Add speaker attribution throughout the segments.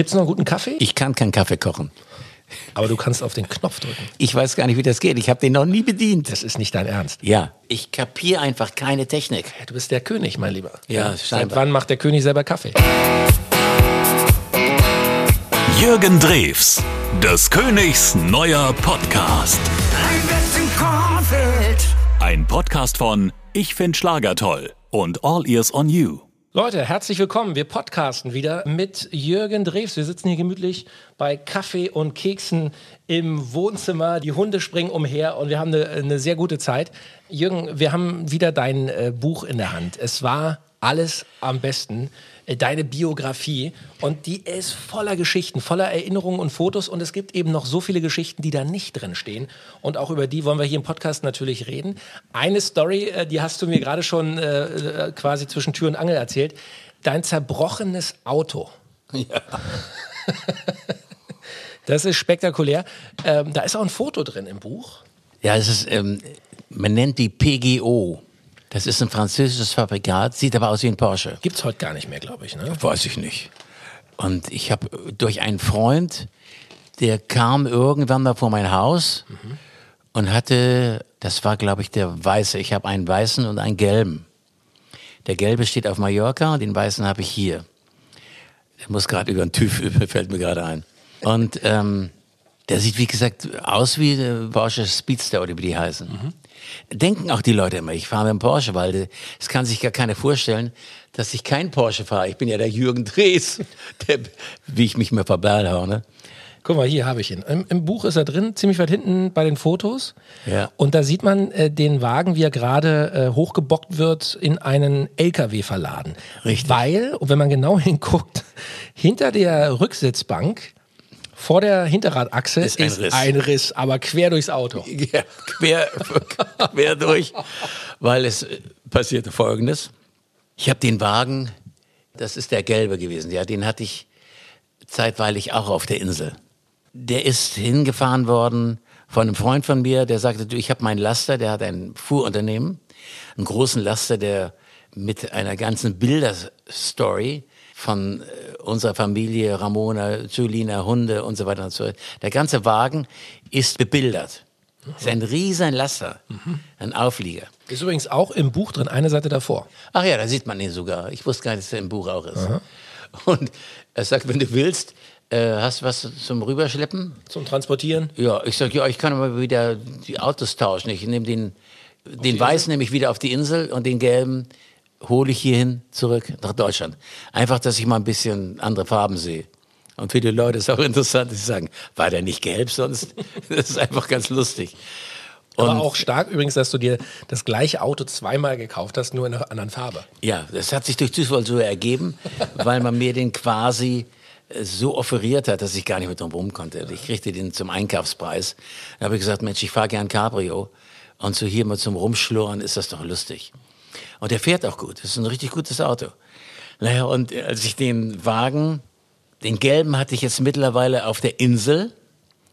Speaker 1: Gibt es noch einen guten Kaffee?
Speaker 2: Ich kann keinen Kaffee kochen.
Speaker 1: Aber du kannst auf den Knopf drücken.
Speaker 2: Ich weiß gar nicht, wie das geht. Ich habe den noch nie bedient.
Speaker 1: Das ist nicht dein Ernst.
Speaker 2: Ja, ich kapiere einfach keine Technik.
Speaker 1: Du bist der König, mein Lieber.
Speaker 2: Ja,
Speaker 1: Seit
Speaker 2: scheinbar.
Speaker 1: wann macht der König selber Kaffee?
Speaker 3: Jürgen Drews, des Königs neuer Podcast. Ein Podcast von Ich find Schlager toll und All Ears on You.
Speaker 1: Leute, herzlich willkommen. Wir podcasten wieder mit Jürgen Drews. Wir sitzen hier gemütlich bei Kaffee und Keksen im Wohnzimmer. Die Hunde springen umher und wir haben eine, eine sehr gute Zeit. Jürgen, wir haben wieder dein äh, Buch in der Hand. Es war alles am besten. Äh, Deine Biografie und die ist voller Geschichten, voller Erinnerungen und Fotos und es gibt eben noch so viele Geschichten, die da nicht drin stehen und auch über die wollen wir hier im Podcast natürlich reden. Eine Story, äh, die hast du mir gerade schon äh, äh, quasi zwischen Tür und Angel erzählt, dein zerbrochenes Auto.
Speaker 2: Ja.
Speaker 1: Das ist spektakulär. Ähm, da ist auch ein Foto drin im Buch.
Speaker 2: Ja, es ist, ähm, man nennt die PGO. Das ist ein französisches Fabrikat, sieht aber aus wie ein Porsche.
Speaker 1: Gibt's heute gar nicht mehr, glaube ich. Ne?
Speaker 2: Weiß ich nicht. Und ich habe durch einen Freund, der kam irgendwann mal vor mein Haus und hatte, das war glaube ich der weiße, ich habe einen weißen und einen gelben. Der gelbe steht auf Mallorca und den weißen habe ich hier. Der muss gerade über den TÜV, fällt mir gerade ein. Und ähm, der sieht, wie gesagt, aus wie der Porsche Speedster oder wie die heißen. Denken auch die Leute immer, ich fahre mit dem Porsche, weil es kann sich gar keiner vorstellen, dass ich kein Porsche fahre. Ich bin ja der Jürgen Drees, der, wie ich mich mal verbal hau, ne?
Speaker 1: Guck mal, hier habe ich ihn. Im, Im Buch ist er drin, ziemlich weit hinten bei den Fotos.
Speaker 2: Ja.
Speaker 1: Und da sieht man äh, den Wagen, wie er gerade äh, hochgebockt wird, in einen LKW verladen.
Speaker 2: Richtig.
Speaker 1: Weil, und wenn man genau hinguckt, hinter der Rücksitzbank vor der Hinterradachse
Speaker 2: Ist ein Riss.
Speaker 1: ein Riss, aber quer durchs Auto.
Speaker 2: Ja, quer, quer durch, weil es äh, passierte Folgendes. Ich habe den Wagen, das ist der gelbe gewesen, ja, den hatte ich zeitweilig auch auf der Insel. Der ist hingefahren worden von einem Freund von mir, der sagte, du, ich habe meinen Laster, der hat ein Fuhrunternehmen, einen großen Laster, der mit einer ganzen Bilderstory von äh, unserer Familie, Ramona, Julina, Hunde und so weiter und so fort. Der ganze Wagen ist bebildert. Ist ein riesen Laster, ein Auflieger.
Speaker 1: Ist übrigens auch im Buch drin, eine Seite davor.
Speaker 2: Ach ja, da sieht man ihn sogar. Ich wusste gar nicht, dass er im Buch auch ist. Und er sagt, wenn du willst, äh, hast du was zum Rüberschleppen?
Speaker 1: Zum Transportieren.
Speaker 2: Ja, ich sag, ja, ich kann aber wieder die Autos tauschen. Ich nehme den, den weißen nehme ich wieder auf die Insel und den gelben hole ich hierhin zurück nach Deutschland. Einfach, dass ich mal ein bisschen andere Farben sehe. Und für die Leute ist auch interessant, dass sie sagen, war der nicht gelb sonst? Das ist einfach ganz lustig.
Speaker 1: Aber auch stark übrigens, dass du dir das gleiche Auto zweimal gekauft hast, nur in einer anderen Farbe.
Speaker 2: Ja, das hat sich durch Zufall so ergeben, weil man mir den quasi äh, so offeriert hat, dass ich gar nicht mehr drum rum konnte. Ich kriegte den zum Einkaufspreis. Da habe ich gesagt, Mensch, ich fahre gern Cabrio. Und so hier mal zum Rumschlurren ist das doch lustig. Und der fährt auch gut. Das ist ein richtig gutes Auto. Naja, und äh, als ich den Wagen, den gelben hatte ich jetzt mittlerweile auf der Insel,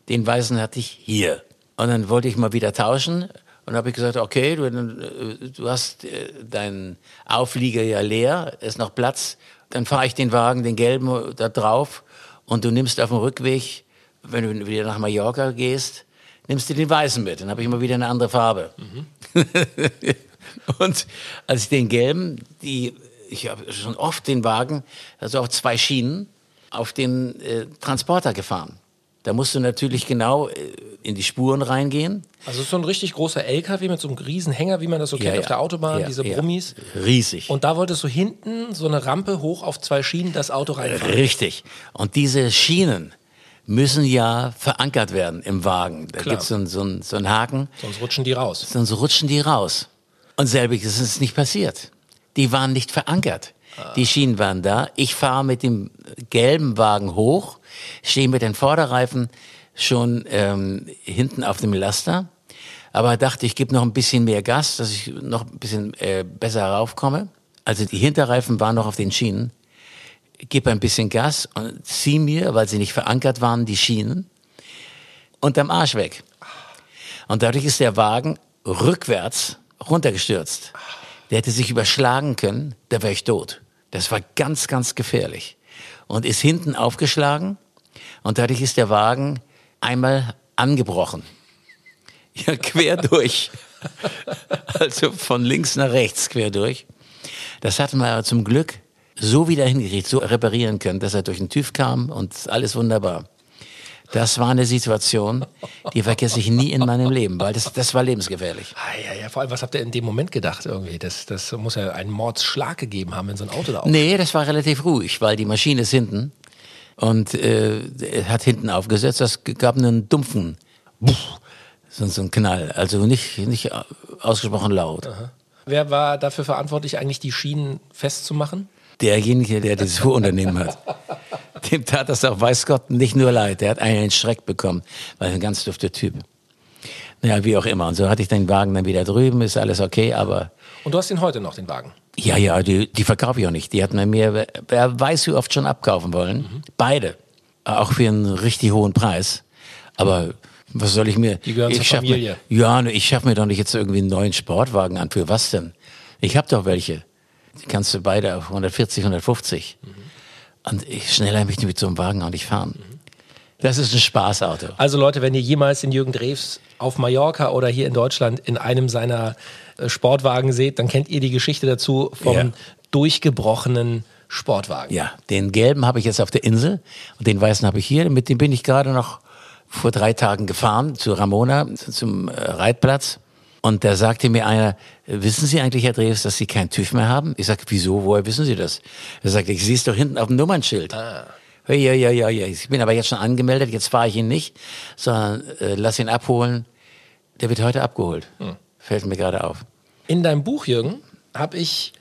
Speaker 2: den weißen hatte ich hier. Und dann wollte ich mal wieder tauschen. Und habe ich gesagt, okay, du, äh, du hast äh, deinen Auflieger ja leer, ist noch Platz. Dann fahre ich den Wagen, den gelben, da drauf. Und du nimmst auf dem Rückweg, wenn du wieder nach Mallorca gehst, nimmst du den weißen mit. Dann habe ich mal wieder eine andere Farbe. Und als ich den gelben, die, ich habe schon oft den Wagen, also auf zwei Schienen, auf den äh, Transporter gefahren. Da musst du natürlich genau äh, in die Spuren reingehen.
Speaker 1: Also es so ein richtig großer LKW mit so einem riesen Hänger, wie man das so kennt
Speaker 2: Ja,
Speaker 1: auf
Speaker 2: ja.
Speaker 1: der Autobahn,
Speaker 2: Ja,
Speaker 1: diese. Brummis.
Speaker 2: Riesig.
Speaker 1: Und da wolltest du hinten so eine Rampe hoch auf zwei Schienen das Auto reinfahren.
Speaker 2: Richtig. Und diese Schienen müssen ja verankert werden im Wagen. Da gibt's so einen so so einen Haken,
Speaker 1: Sonst rutschen die raus.
Speaker 2: sonst rutschen die raus. Und selbig ist es nicht passiert. Die waren nicht verankert. Die Schienen waren da. Ich fahre mit dem gelben Wagen hoch, stehe mit den Vorderreifen schon ähm, hinten auf dem Laster. Aber dachte, ich gebe noch ein bisschen mehr Gas, dass ich noch ein bisschen äh, besser raufkomme. Also die Hinterreifen waren noch auf den Schienen. Gib ein bisschen Gas und zieh mir, weil sie nicht verankert waren, die Schienen unterm Arsch weg. Und dadurch ist der Wagen rückwärts runtergestürzt. Der hätte sich überschlagen können, da wäre ich tot. Das war ganz, ganz gefährlich. und ist hinten aufgeschlagen und dadurch ist der Wagen einmal angebrochen. Ja, quer durch. Also von links nach rechts quer durch. Das hatten wir zum Glück so wieder hingekriegt, so reparieren können, dass er durch den TÜV kam und alles wunderbar. Das war eine Situation, die vergesse ich nie in meinem Leben, weil das, das war lebensgefährlich.
Speaker 1: Ah, ja, ja, vor allem, was habt ihr in dem Moment gedacht irgendwie? Das, das muss ja einen Mordsschlag gegeben haben, wenn so ein Auto da auf.
Speaker 2: Nee, das war relativ ruhig, weil die Maschine ist hinten und äh, hat hinten aufgesetzt. Das gab einen dumpfen, so, so einen Knall. Also nicht, nicht ausgesprochen laut.
Speaker 1: Aha. Wer war dafür verantwortlich, eigentlich die Schienen festzumachen?
Speaker 2: Derjenige, der dieses Fuhrunternehmen hat. Dem tat das auch, weiß Gott, nicht nur leid. Der hat einen Schreck bekommen, weil er ein ganz dufter Typ. Naja, wie auch immer. Und so hatte ich den Wagen dann wieder drüben, ist alles okay, aber.
Speaker 1: Und du hast ihn heute noch, den Wagen?
Speaker 2: Ja, ja, die, die verkaufe ich auch nicht. Die hatten mir, wer weiß, wie oft schon abkaufen wollen. Mhm. Beide. Auch für einen richtig hohen Preis. Aber was soll ich mir?
Speaker 1: Die gehören
Speaker 2: ich
Speaker 1: zur Familie.
Speaker 2: Mir, ja, ich schaffe mir doch nicht jetzt irgendwie einen neuen Sportwagen an. Für was denn? Ich habe doch welche. Die kannst du beide auf 140, 150. Mhm. Und ich, schneller möchte ich mit so einem Wagen auch nicht fahren. Das ist ein Spaßauto.
Speaker 1: Also Leute, wenn ihr jemals den Jürgen Drews auf Mallorca oder hier in Deutschland in einem seiner äh, Sportwagen seht, dann kennt ihr die Geschichte dazu vom ja. durchgebrochenen Sportwagen.
Speaker 2: Ja, den gelben habe ich jetzt auf der Insel und den weißen habe ich hier. Mit dem bin ich gerade noch vor drei Tagen gefahren zu Ramona, zum äh, Reitplatz. Und da sagte mir einer, wissen Sie eigentlich, Herr Dreves, dass Sie keinen TÜV mehr haben? Ich sage, wieso, woher wissen Sie das? Er sagte, ich sehe es doch hinten auf dem Nummernschild. Ah. Ja, ja, ja, ja. Ich bin aber jetzt schon angemeldet, jetzt fahre ich ihn nicht, sondern äh, lass ihn abholen. Der wird heute abgeholt. Hm. Fällt mir gerade auf.
Speaker 1: In deinem Buch, Jürgen, habe ich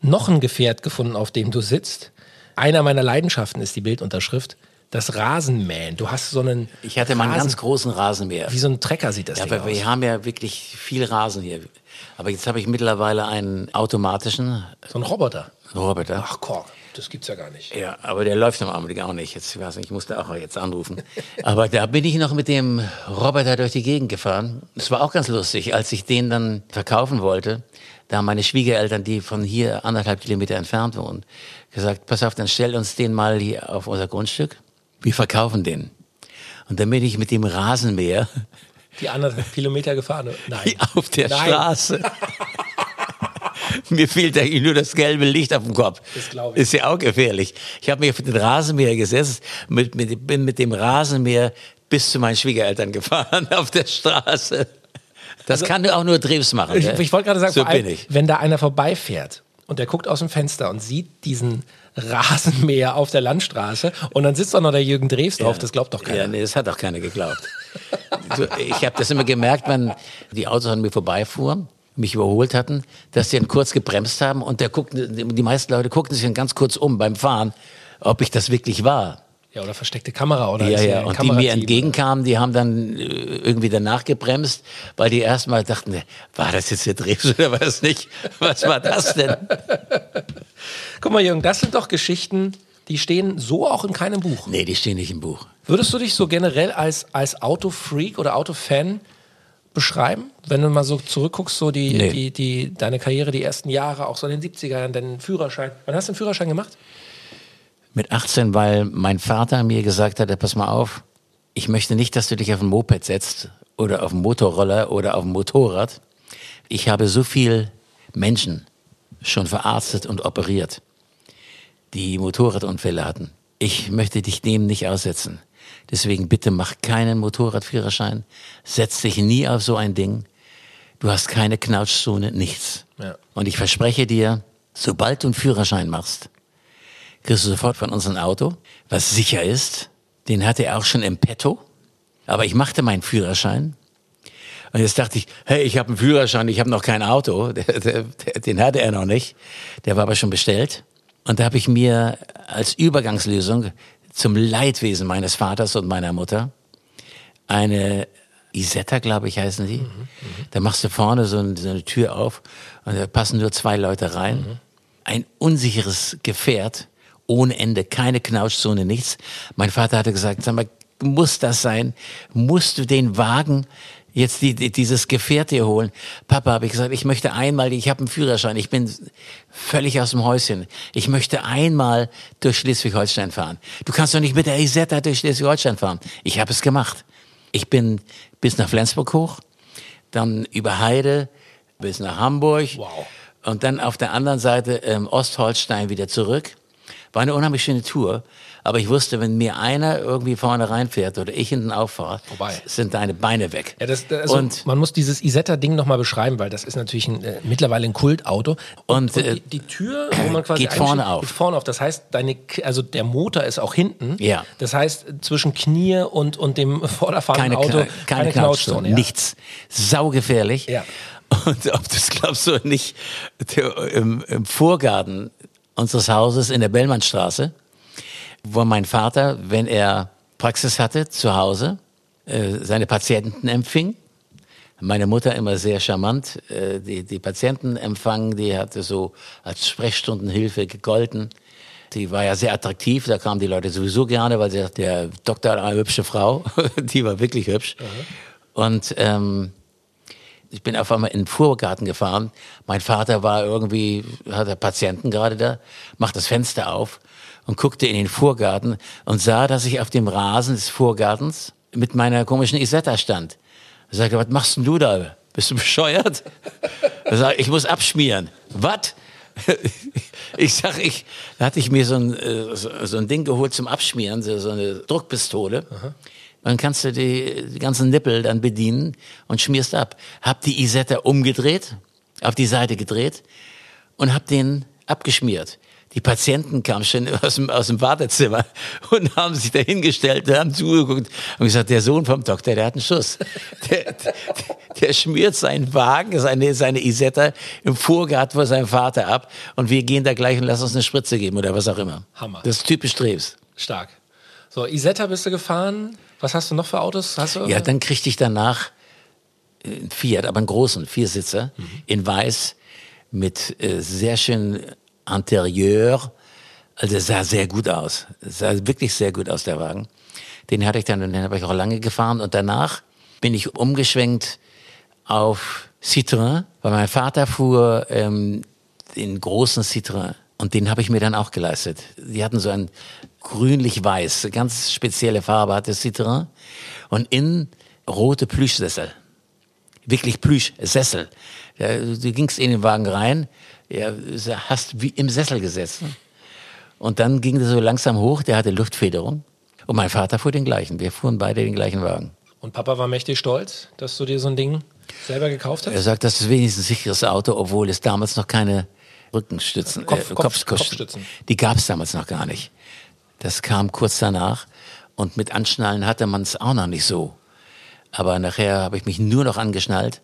Speaker 1: noch ein Gefährt gefunden, auf dem du sitzt. Einer meiner Leidenschaften ist die Bildunterschrift. Das Rasenmähen. Du hast so einen.
Speaker 2: Ich hatte mal einen ganz großen Rasenmäher.
Speaker 1: Wie so ein Trecker sieht das
Speaker 2: ja,
Speaker 1: Ding
Speaker 2: aber
Speaker 1: aus.
Speaker 2: wir haben ja wirklich viel Rasen hier. Aber jetzt habe ich mittlerweile einen automatischen.
Speaker 1: So einen Roboter.
Speaker 2: Roboter.
Speaker 1: Ach, Kork. Das gibt's ja gar nicht.
Speaker 2: Ja, aber der läuft im Augenblick auch nicht. Jetzt, ich weiß nicht, ich musste auch jetzt anrufen. aber da bin ich noch mit dem Roboter durch die Gegend gefahren. Es war auch ganz lustig, als ich den dann verkaufen wollte. Da haben meine Schwiegereltern, die von hier anderthalb Kilometer entfernt wohnen, gesagt, pass auf, dann stell uns den mal hier auf unser Grundstück. Wir verkaufen den. Und dann bin ich mit dem Rasenmäher
Speaker 1: die anderthalb Kilometer gefahren? Nein.
Speaker 2: Auf der Nein. Straße. Mir fehlt eigentlich nur das gelbe Licht auf dem Kopf. Das glaube ich. Ist ja auch gefährlich. Ich habe mich auf den Rasenmäher gesetzt, mit, mit, bin mit dem Rasenmäher bis zu meinen Schwiegereltern gefahren auf der Straße. Das also, kann auch nur Dreves machen.
Speaker 1: Ich, ich wollte gerade sagen, so allem, wenn da einer vorbeifährt und der guckt aus dem Fenster und sieht diesen Rasenmäher auf der Landstraße und dann sitzt auch noch der Jürgen Dreves drauf, ja. das glaubt doch keiner. Ja,
Speaker 2: nee, das hat auch keiner geglaubt. ich habe das immer gemerkt, wenn die Autos an mir vorbeifuhren mich überholt hatten, dass die dann kurz gebremst haben und der guckte, die meisten Leute guckten sich dann ganz kurz um beim Fahren, ob ich das wirklich war.
Speaker 1: Ja, oder versteckte Kamera oder
Speaker 2: Ja, ja, und die mir entgegenkamen, die haben dann äh, irgendwie danach gebremst, weil die erstmal dachten, war das jetzt der Drehs oder war das nicht? Was war das denn?
Speaker 1: Guck mal, Jürgen, das sind doch Geschichten, die stehen so auch in keinem Buch.
Speaker 2: Nee, die stehen nicht im Buch.
Speaker 1: Würdest du dich so generell als, als Autofreak oder Autofan beschreiben? Wenn du mal so zurückguckst, so die, nee. die, die, deine Karriere, die ersten Jahre, auch so in den 70er Jahren, deinen Führerschein. Wann hast du den Führerschein gemacht?
Speaker 2: Mit 18, weil mein Vater mir gesagt hat, pass mal auf, ich möchte nicht, dass du dich auf ein Moped setzt oder auf einen Motorroller oder auf ein Motorrad. Ich habe so viel Menschen schon verarztet und operiert, die Motorradunfälle hatten. Ich möchte dich dem nicht aussetzen. Deswegen bitte mach keinen Motorradführerschein, setz dich nie auf so ein Ding. Du hast keine Knautschzone, nichts. Ja. Und ich verspreche dir, sobald du einen Führerschein machst, kriegst du sofort von uns ein Auto, was sicher ist. Den hatte er auch schon im Petto. Aber ich machte meinen Führerschein. Und jetzt dachte ich, hey, ich habe einen Führerschein, ich habe noch kein Auto. Den hatte er noch nicht. Der war aber schon bestellt. Und da habe ich mir als Übergangslösung zum Leidwesen meines Vaters und meiner Mutter eine Isetta, glaube ich, heißen die. Mhm, mh. Da machst du vorne so eine, so eine, Tür auf und da passen nur zwei Leute rein. Mhm. Ein unsicheres Gefährt ohne Ende, keine Knautschzone, nichts. Mein Vater hatte gesagt, sag mal, muss das sein? Musst du den Wagen jetzt die, die, dieses Gefährt hier holen. Papa, habe ich gesagt, ich möchte einmal, ich habe einen Führerschein, ich bin völlig aus dem Häuschen. Ich möchte einmal durch Schleswig-Holstein fahren. Du kannst doch nicht mit der Isetta durch Schleswig-Holstein fahren. Ich habe es gemacht. Ich bin bis nach Flensburg hoch, dann über Heide bis nach Hamburg
Speaker 1: Wow.
Speaker 2: und dann auf der anderen Seite ähm, Ostholstein wieder zurück. War eine unheimlich schöne Tour. Aber ich wusste, wenn mir einer irgendwie vorne reinfährt oder ich hinten auffahre,
Speaker 1: Vorbei.
Speaker 2: sind deine Beine weg.
Speaker 1: Ja, das, also
Speaker 2: und
Speaker 1: man muss dieses Isetta-Ding nochmal beschreiben, weil das ist natürlich ein, äh, mittlerweile ein Kultauto.
Speaker 2: Und, äh,
Speaker 1: die, die Tür, wo man quasi
Speaker 2: geht vorne auf.
Speaker 1: Geht vorne auf. Das heißt, deine, also der Motor ist auch hinten.
Speaker 2: Ja.
Speaker 1: Das heißt, zwischen Knie und, und dem vorderfahrenden
Speaker 2: keine,
Speaker 1: Auto
Speaker 2: Kna- keine, Knautschzone,
Speaker 1: ja.
Speaker 2: nichts. Saugefährlich.
Speaker 1: Ja.
Speaker 2: Und ob du es glaubst oder nicht, im, im Vorgarten unseres Hauses in der Bellmannstraße, wo mein Vater, wenn er Praxis hatte zu Hause, äh, seine Patienten empfing. Meine Mutter immer sehr charmant, äh, die, die Patienten empfangen, die hatte so als Sprechstundenhilfe gegolten. Die war ja sehr attraktiv, da kamen die Leute sowieso gerne, weil sie sagt, der Doktor hat eine hübsche Frau, die war wirklich hübsch. Und ähm, ich bin auf einmal in den Vorgarten gefahren. Mein Vater war irgendwie, hatte Patienten gerade da, macht das Fenster auf und guckte in den Vorgarten und sah, dass ich auf dem Rasen des Vorgartens mit meiner komischen Isetta stand. Er sagte, was machst denn du da? Bist du bescheuert? Er sagt, ich muss abschmieren. Was? Ich sag, ich, da hatte ich mir so ein, äh, so, ein Ding geholt zum Abschmieren, so, eine Druckpistole. Dann kannst du die, die ganzen Nippel dann bedienen und schmierst ab. Hab die Isetta umgedreht, auf die Seite gedreht und hab den abgeschmiert. Die Patienten kamen schon aus dem, aus dem Wartezimmer und haben sich dahingestellt, haben zugeguckt und gesagt, der Sohn vom Doktor, der hat einen Schuss. Der, der, der schmiert seinen Wagen, seine, seine Isetta im Vorgarten vor seinem Vater ab und wir gehen da gleich und lassen uns eine Spritze geben oder was auch immer.
Speaker 1: Hammer.
Speaker 2: Das ist typisch Treves.
Speaker 1: Stark. So, Isetta bist du gefahren. Was hast du noch für Autos? Hast du
Speaker 2: Ja, dann kriegte ich danach äh, einen Fiat, aber einen großen Viersitzer in weiß mit äh, sehr schön Interieur. Also sah sehr gut aus. Es sah wirklich sehr gut aus, der Wagen. Den hatte ich dann und den habe ich auch lange gefahren und danach bin ich umgeschwenkt auf Citroën, weil mein Vater fuhr ähm, den großen Citroën und den habe ich mir dann auch geleistet. Die hatten so ein grünlich-weiß, ganz spezielle Farbe hatte Citroën und innen rote Plüschsessel. Wirklich Plüschsessel. Ja, du gingst in den Wagen rein, ja, hast wie im Sessel gesessen. Und dann ging der so langsam hoch, der hatte Luftfederung. Und mein Vater fuhr den gleichen. Wir fuhren beide den gleichen Wagen.
Speaker 1: Und Papa war mächtig stolz, dass du dir so ein Ding selber gekauft hast?
Speaker 2: Er sagt, das ist wenigstens ein sicheres Auto, obwohl es damals noch keine Rückenstützen,
Speaker 1: Kopf-
Speaker 2: äh,
Speaker 1: Kopf-
Speaker 2: Kopfstützen-. Die gab es damals noch gar nicht. Das kam kurz danach. Und mit Anschnallen hatte man es auch noch nicht so. Aber nachher habe ich mich nur noch angeschnallt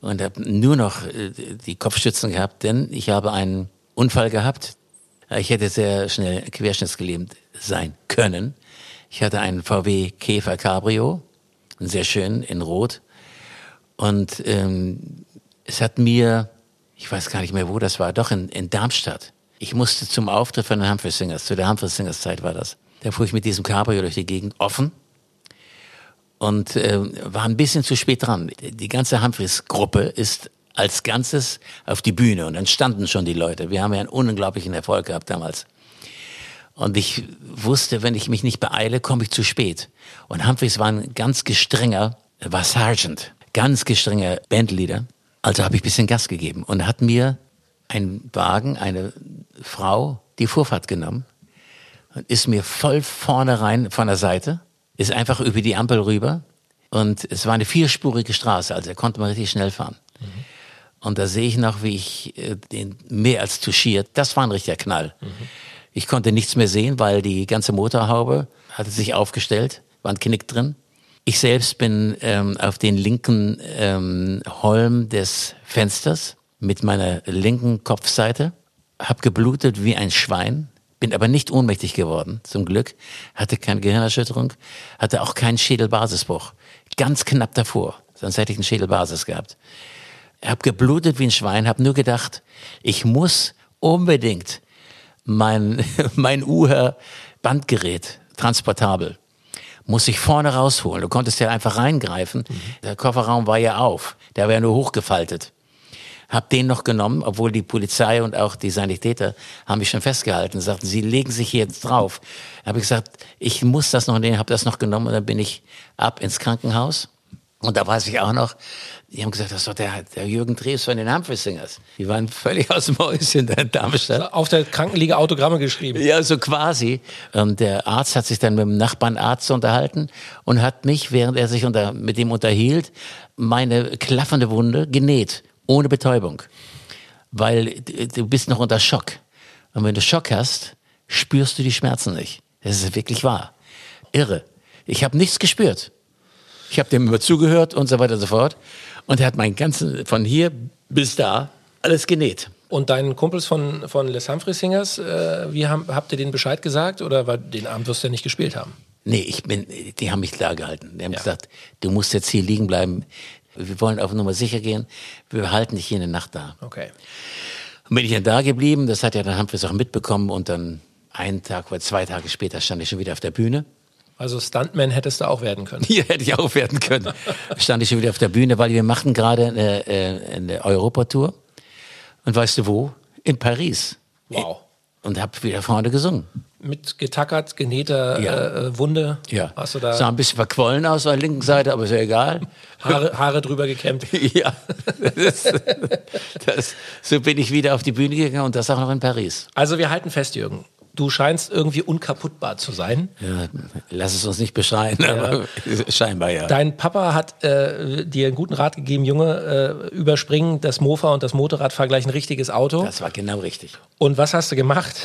Speaker 2: und habe nur noch äh, die Kopfstützen gehabt, denn ich habe einen Unfall gehabt. Ich hätte sehr schnell querschnittsgelähmt sein können. Ich hatte einen VW Käfer Cabrio, sehr schön in Rot. Und ähm, es hat mir, ich weiß gar nicht mehr, wo das war, doch in, in Darmstadt. Ich musste zum Auftritt von den Humphrey Singers, zu der Humphrey Singers Zeit war das. Da fuhr ich mit diesem Cabrio durch die Gegend offen und äh, war ein bisschen zu spät dran. Die ganze Humphreys-Gruppe ist als Ganzes auf die Bühne und dann standen schon die Leute. Wir haben ja einen unglaublichen Erfolg gehabt damals. Und ich wusste, wenn ich mich nicht beeile, komme ich zu spät. Und Humphreys war ein ganz gestrenger, er war Sergeant, ganz gestrenger Bandleader. Also habe ich ein bisschen Gas gegeben und hat mir ein Wagen, eine Frau, die Vorfahrt genommen und ist mir voll vorne rein von der Seite, ist einfach über die Ampel rüber und es war eine vierspurige Straße, also er konnte mal richtig schnell fahren. Und da sehe ich noch, wie ich äh, den mehr als touchiert. Das war ein richtiger Knall. Ich konnte nichts mehr sehen, weil die ganze Motorhaube hatte sich aufgestellt, war ein Knick drin. Ich selbst bin ähm, auf den linken ähm, Holm des Fensters mit meiner linken Kopfseite, hab geblutet wie ein Schwein, bin aber nicht ohnmächtig geworden, zum Glück, hatte keine Gehirnerschütterung, hatte auch keinen Schädelbasisbruch. Ganz knapp davor, sonst hätte ich einen Schädelbasis gehabt. Hab geblutet wie ein Schwein, hab nur gedacht, ich muss unbedingt mein, mein Uher Bandgerät, transportabel, muss ich vorne rausholen. Du konntest ja einfach reingreifen. Der Kofferraum war ja auf. Der war ja nur hochgefaltet. Hab den noch genommen, obwohl die Polizei und auch die Sanitäter haben mich schon festgehalten. Sagten, sie legen sich hier jetzt drauf. Habe ich gesagt, ich muss das noch nehmen, habe das noch genommen und dann bin ich ab ins Krankenhaus. Und da weiß ich auch noch, die haben gesagt, das ist doch der, der Jürgen Drews von den Humphrey Singers. Die waren völlig aus dem Häuschen da in Darmstadt.
Speaker 1: Auf der Krankenliege Autogramme geschrieben.
Speaker 2: Ja, so quasi. Und der Arzt hat sich dann mit dem Nachbarnarzt unterhalten und hat mich, während er sich unter, mit ihm unterhielt, meine klaffende Wunde genäht, ohne Betäubung. Weil du bist noch unter Schock. Und wenn du Schock hast, spürst du die Schmerzen nicht. Das ist wirklich wahr. Irre. Ich habe nichts gespürt. Ich habe dem immer zugehört und so weiter und so fort. Und er hat mein ganzen, von hier bis da, alles genäht.
Speaker 1: Und deinen Kumpels von, von Les Humphrey Singers, äh, wie haben, habt ihr denen Bescheid gesagt oder weil den Abend wirst du ja nicht gespielt haben?
Speaker 2: Nee, ich bin, die haben mich klar gehalten. Die haben ja. gesagt, du musst jetzt hier liegen bleiben. Wir wollen auf Nummer sicher gehen. Wir halten dich hier eine Nacht da.
Speaker 1: Okay.
Speaker 2: Und bin ich dann da geblieben. Das hat ja dann Humphreys auch mitbekommen. Und dann einen Tag oder zwei Tage später stand ich schon wieder auf der Bühne.
Speaker 1: Also Stuntman hättest du auch werden können.
Speaker 2: Hier hätte ich auch werden können. Stand ich schon wieder auf der Bühne, weil wir machten gerade eine, äh, eine Europatour. Und weißt du wo? In Paris.
Speaker 1: Wow.
Speaker 2: Und hab wieder vorne gesungen.
Speaker 1: Mit getackert, genähter
Speaker 2: ja.
Speaker 1: äh, Wunde.
Speaker 2: Ja. Hast du da Sah ein bisschen verquollen aus an der linken Seite, aber ist ja egal.
Speaker 1: Haare, Haare drüber gekämmt.
Speaker 2: ja. Das, das, so bin ich wieder auf die Bühne gegangen und das auch noch in Paris.
Speaker 1: Also wir halten fest, Jürgen du scheinst irgendwie unkaputtbar zu sein.
Speaker 2: Ja, lass es uns nicht beschreien, ja. aber scheinbar ja.
Speaker 1: Dein Papa hat äh, dir einen guten Rat gegeben, Junge, äh, überspringen das Mofa und das Motorrad, fahr gleich ein richtiges Auto.
Speaker 2: Das war genau richtig.
Speaker 1: Und was hast du gemacht?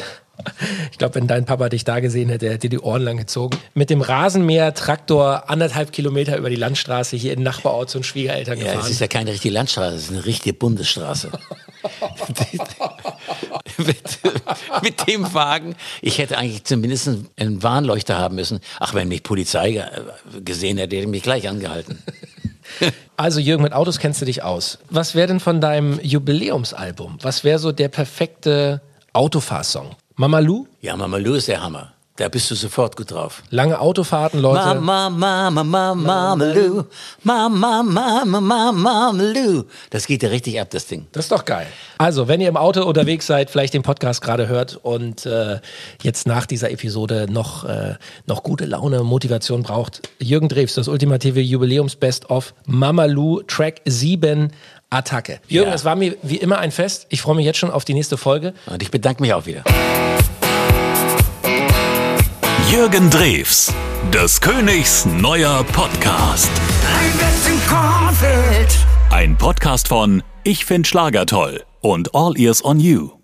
Speaker 1: Ich glaube, wenn dein Papa dich da gesehen hätte, hätte er dir die Ohren lang gezogen. Mit dem Rasenmäher-Traktor anderthalb Kilometer über die Landstraße hier in Nachbarort zu Schwiegereltern
Speaker 2: ja,
Speaker 1: gefahren.
Speaker 2: Ja, es ist ja keine richtige Landstraße, es ist eine richtige Bundesstraße. mit, mit, dem Wagen. Ich hätte eigentlich zumindest einen Warnleuchter haben müssen. Ach, wenn mich Polizei gesehen hätte, hätte mich gleich angehalten.
Speaker 1: Also Jürgen, mit Autos kennst du dich aus. Was wäre denn von deinem Jubiläumsalbum? Was wäre so der perfekte Autofahrsong? Mama Lou?
Speaker 2: Ja, Mama Lou ist der Hammer. Da bist du sofort gut drauf.
Speaker 1: Lange Autofahrten, Leute.
Speaker 2: Mama, Mama, Mama, Mama, Lou. Mama, Mama, Mama, Mama, Lou. Das geht ja richtig ab, das Ding.
Speaker 1: Das ist doch geil. Also, wenn ihr im Auto unterwegs seid, vielleicht den Podcast gerade hört und äh, jetzt nach dieser Episode noch, äh, noch gute Laune, Motivation braucht, Jürgen Drews, das ultimative Jubiläums-Best of Mama Lou, Track 7, Attacke. Jürgen, ja. es war mir wie immer ein Fest. Ich freue mich jetzt schon auf die nächste Folge.
Speaker 2: Und ich bedanke mich auch wieder.
Speaker 3: Jürgen Drews, des Königs neuer Podcast. Ein Podcast von Ich find Schlager toll und All Ears on You.